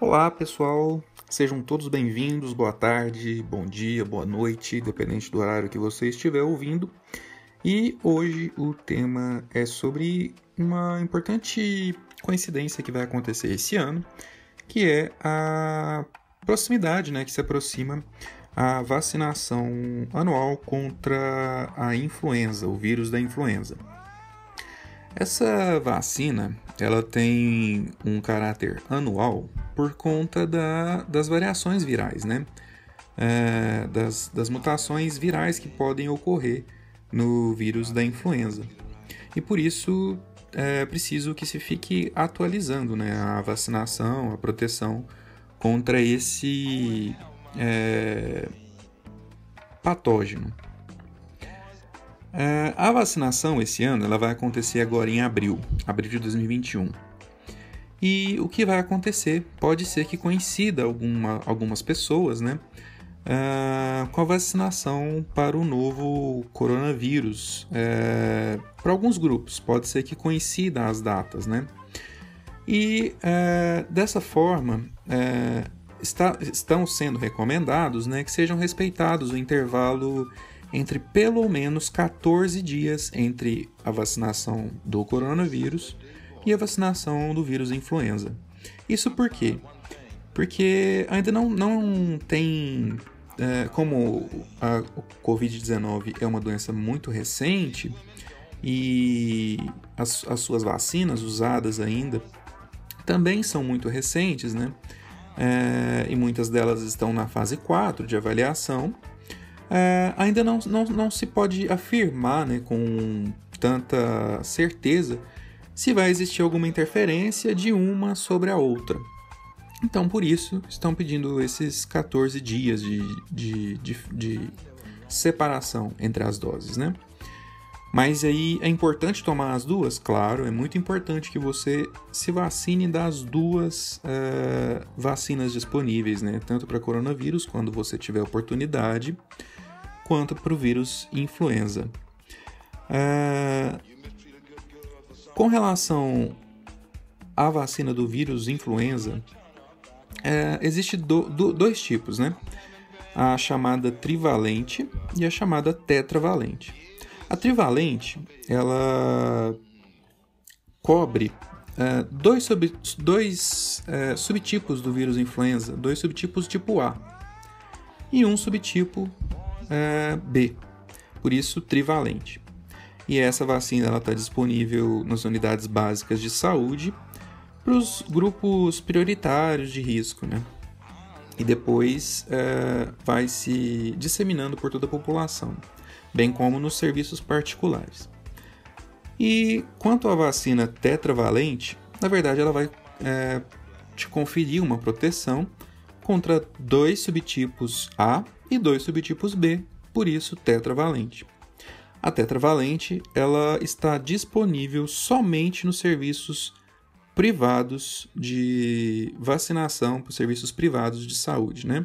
Olá pessoal, sejam todos bem-vindos, boa tarde, bom dia, boa noite, dependente do horário que você estiver ouvindo. E hoje o tema é sobre uma importante coincidência que vai acontecer esse ano, que é a proximidade né, que se aproxima a vacinação anual contra a influenza, o vírus da influenza. Essa vacina ela tem um caráter anual por conta da, das variações virais, né? É, das, das mutações virais que podem ocorrer no vírus da influenza. E por isso é preciso que se fique atualizando né, a vacinação, a proteção contra esse é, patógeno. É, a vacinação esse ano ela vai acontecer agora em abril, abril de 2021. E o que vai acontecer pode ser que coincida alguma, algumas pessoas, né, uh, com a vacinação para o novo coronavírus. Uh, para alguns grupos pode ser que coincida as datas, né? E dessa forma está, estão sendo recomendados, né, que sejam respeitados o intervalo entre pelo menos 14 dias entre a vacinação do coronavírus e a vacinação do vírus influenza. Isso por quê? Porque ainda não, não tem. É, como a Covid-19 é uma doença muito recente e as, as suas vacinas usadas ainda também são muito recentes, né? É, e muitas delas estão na fase 4 de avaliação é, ainda não, não, não se pode afirmar né, com tanta certeza se vai existir alguma interferência de uma sobre a outra. Então, por isso, estão pedindo esses 14 dias de, de, de, de separação entre as doses, né? Mas aí é importante tomar as duas? Claro, é muito importante que você se vacine das duas uh, vacinas disponíveis, né? Tanto para coronavírus, quando você tiver oportunidade, quanto para o vírus influenza. É... Com relação à vacina do vírus influenza, é, existe do, do, dois tipos, né? A chamada trivalente e a chamada tetravalente. A trivalente, ela cobre é, dois, sub, dois é, subtipos do vírus influenza, dois subtipos tipo A e um subtipo é, B, por isso trivalente. E essa vacina está disponível nas unidades básicas de saúde para os grupos prioritários de risco, né? E depois é, vai se disseminando por toda a população, bem como nos serviços particulares. E quanto à vacina tetravalente, na verdade ela vai é, te conferir uma proteção contra dois subtipos A e dois subtipos B, por isso tetravalente. A tetravalente ela está disponível somente nos serviços privados de vacinação, para serviços privados de saúde, né?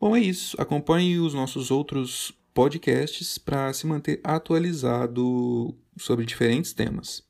Bom, é isso. Acompanhe os nossos outros podcasts para se manter atualizado sobre diferentes temas.